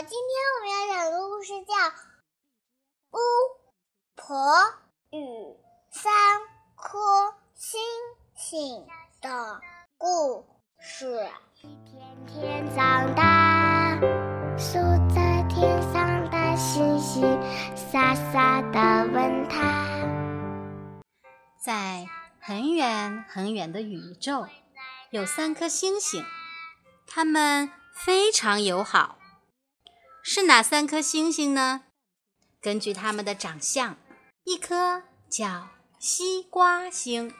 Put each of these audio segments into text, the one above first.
今天我们要讲的故事叫《巫婆与三颗星星的故事》。一天天长大，数着天上的星星，傻傻的问他。在很远很远的宇宙，有三颗星星，它们非常友好。是哪三颗星星呢？根据它们的长相，一颗叫西瓜星，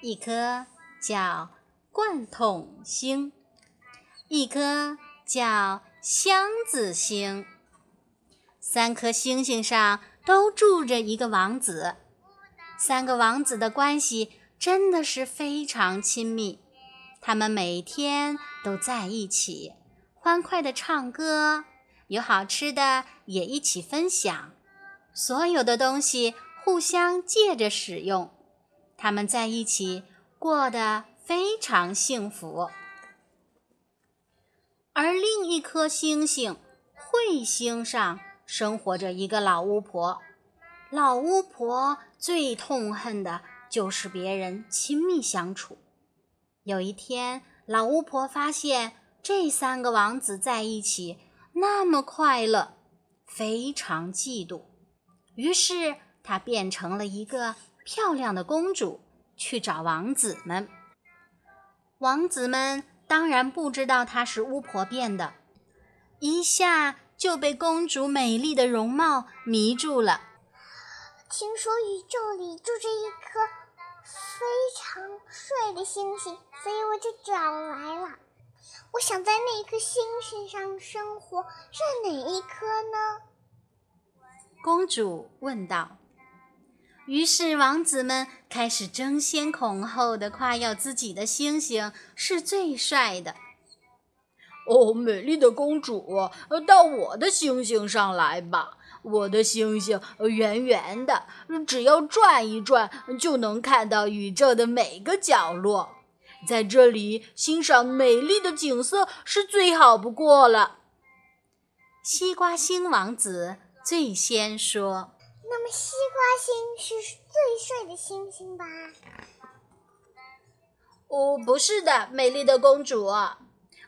一颗叫罐桶星，一颗叫箱子星。三颗星星上都住着一个王子，三个王子的关系真的是非常亲密，他们每天都在一起，欢快地唱歌。有好吃的也一起分享，所有的东西互相借着使用，他们在一起过得非常幸福。而另一颗星星彗星上生活着一个老巫婆，老巫婆最痛恨的就是别人亲密相处。有一天，老巫婆发现这三个王子在一起。那么快乐，非常嫉妒，于是她变成了一个漂亮的公主，去找王子们。王子们当然不知道她是巫婆变的，一下就被公主美丽的容貌迷住了。听说宇宙里住着一颗非常帅的星星，所以我就找来了。我想在那颗星星上生活，是哪一颗呢？公主问道。于是王子们开始争先恐后的夸耀自己的星星是最帅的。哦，美丽的公主，到我的星星上来吧！我的星星圆圆的，只要转一转，就能看到宇宙的每个角落。在这里欣赏美丽的景色是最好不过了。西瓜星王子最先说：“那么，西瓜星是最帅的星星吧？”“哦，不是的，美丽的公主，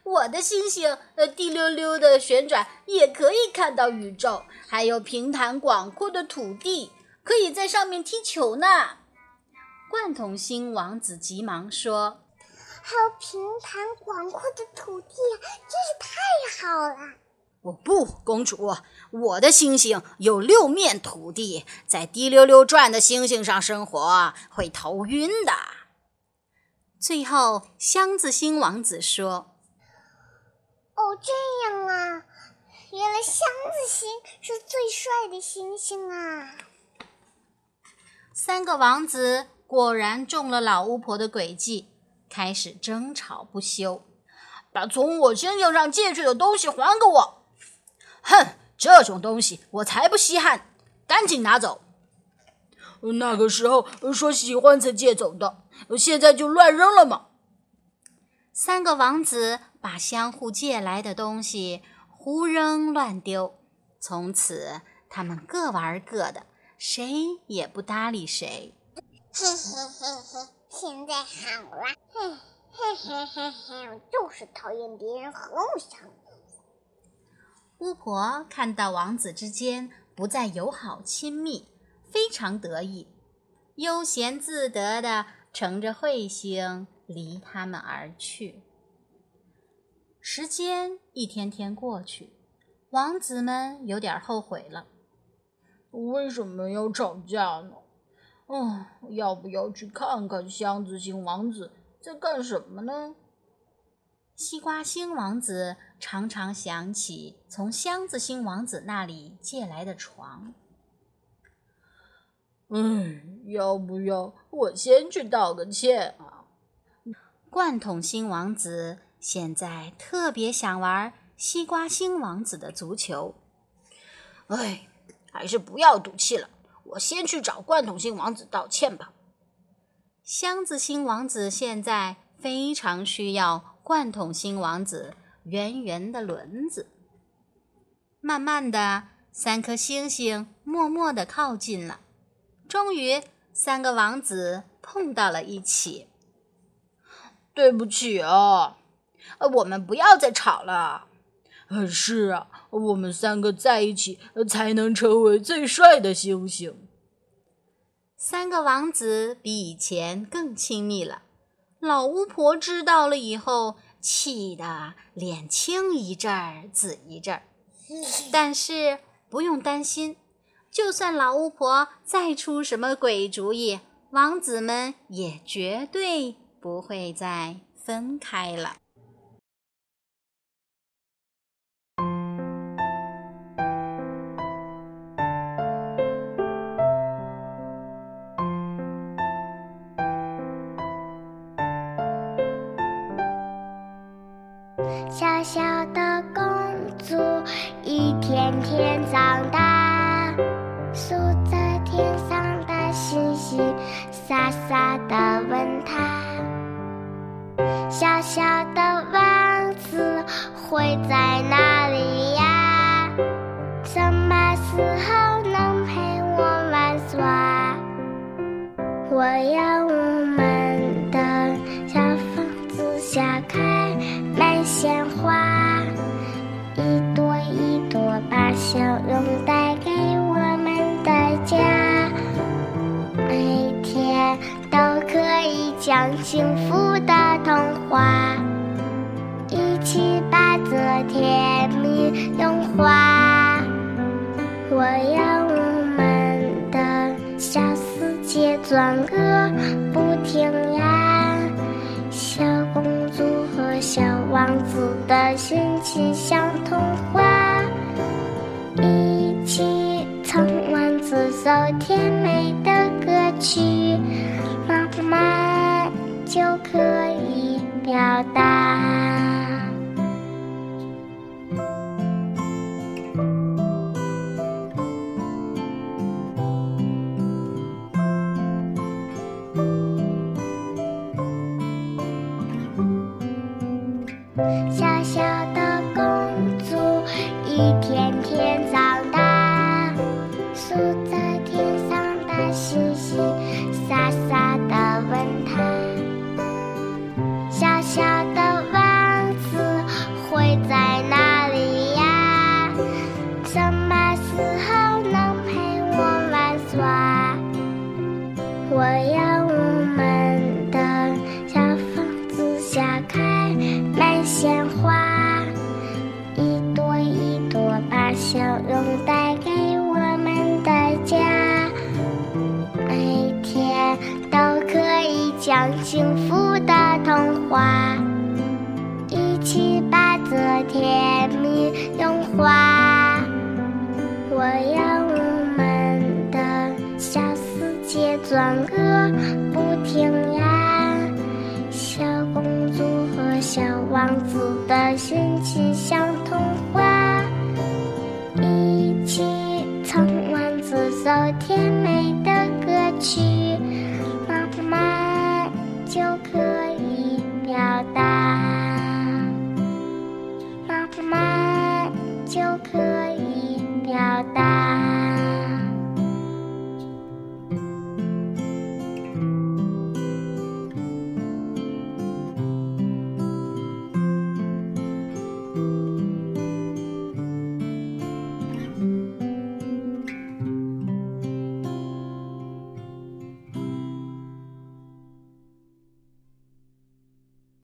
我的星星呃滴溜溜的旋转，也可以看到宇宙，还有平坦广阔的土地，可以在上面踢球呢。”罐头星王子急忙说。还有平坦广阔的土地，真是太好了！我不，公主，我的星星有六面土地，在滴溜溜转的星星上生活会头晕的。最后，箱子星王子说：“哦，这样啊，原来箱子星是最帅的星星啊！”三个王子果然中了老巫婆的诡计。开始争吵不休，把从我星星上借去的东西还给我！哼，这种东西我才不稀罕，赶紧拿走！那个时候说喜欢才借走的，现在就乱扔了吗？三个王子把相互借来的东西胡扔乱丢，从此他们各玩各的，谁也不搭理谁。现在好了，嘿嘿嘿嘿嘿，我就是讨厌别人和我相处。巫婆看到王子之间不再友好亲密，非常得意，悠闲自得的乘着彗星离他们而去。时间一天天过去，王子们有点后悔了，为什么要吵架呢？哦，要不要去看看箱子星王子在干什么呢？西瓜星王子常常想起从箱子星王子那里借来的床。嗯，要不要我先去道个歉啊？罐桶星王子现在特别想玩西瓜星王子的足球。哎，还是不要赌气了。我先去找罐桶星王子道歉吧。箱子星王子现在非常需要罐桶星王子圆圆的轮子。慢慢的，三颗星星默默的靠近了。终于，三个王子碰到了一起。对不起啊，我们不要再吵了。是啊，我们三个在一起才能成为最帅的星星。三个王子比以前更亲密了。老巫婆知道了以后，气得脸青一阵儿紫一阵儿。但是不用担心，就算老巫婆再出什么鬼主意，王子们也绝对不会再分开了。的公主一天天长大，数着天上的星星，傻傻的问她：小小的王子会在哪里呀？什么时候能陪我玩耍？我要笑容带给我们的家，每天都可以讲幸福的童话，一起把这甜蜜融化。我要我们的小世界转个不停呀，小公主和小。王子的心情像童话，一起唱完这首甜美的歌曲，慢慢就可以表达。小小的公主一天笑容带给我们的家，每天都可以讲幸福的童话，一起把这甜蜜融化。我要我们的小世界转个不停呀，小公主和小。王子的心情甜美的歌曲。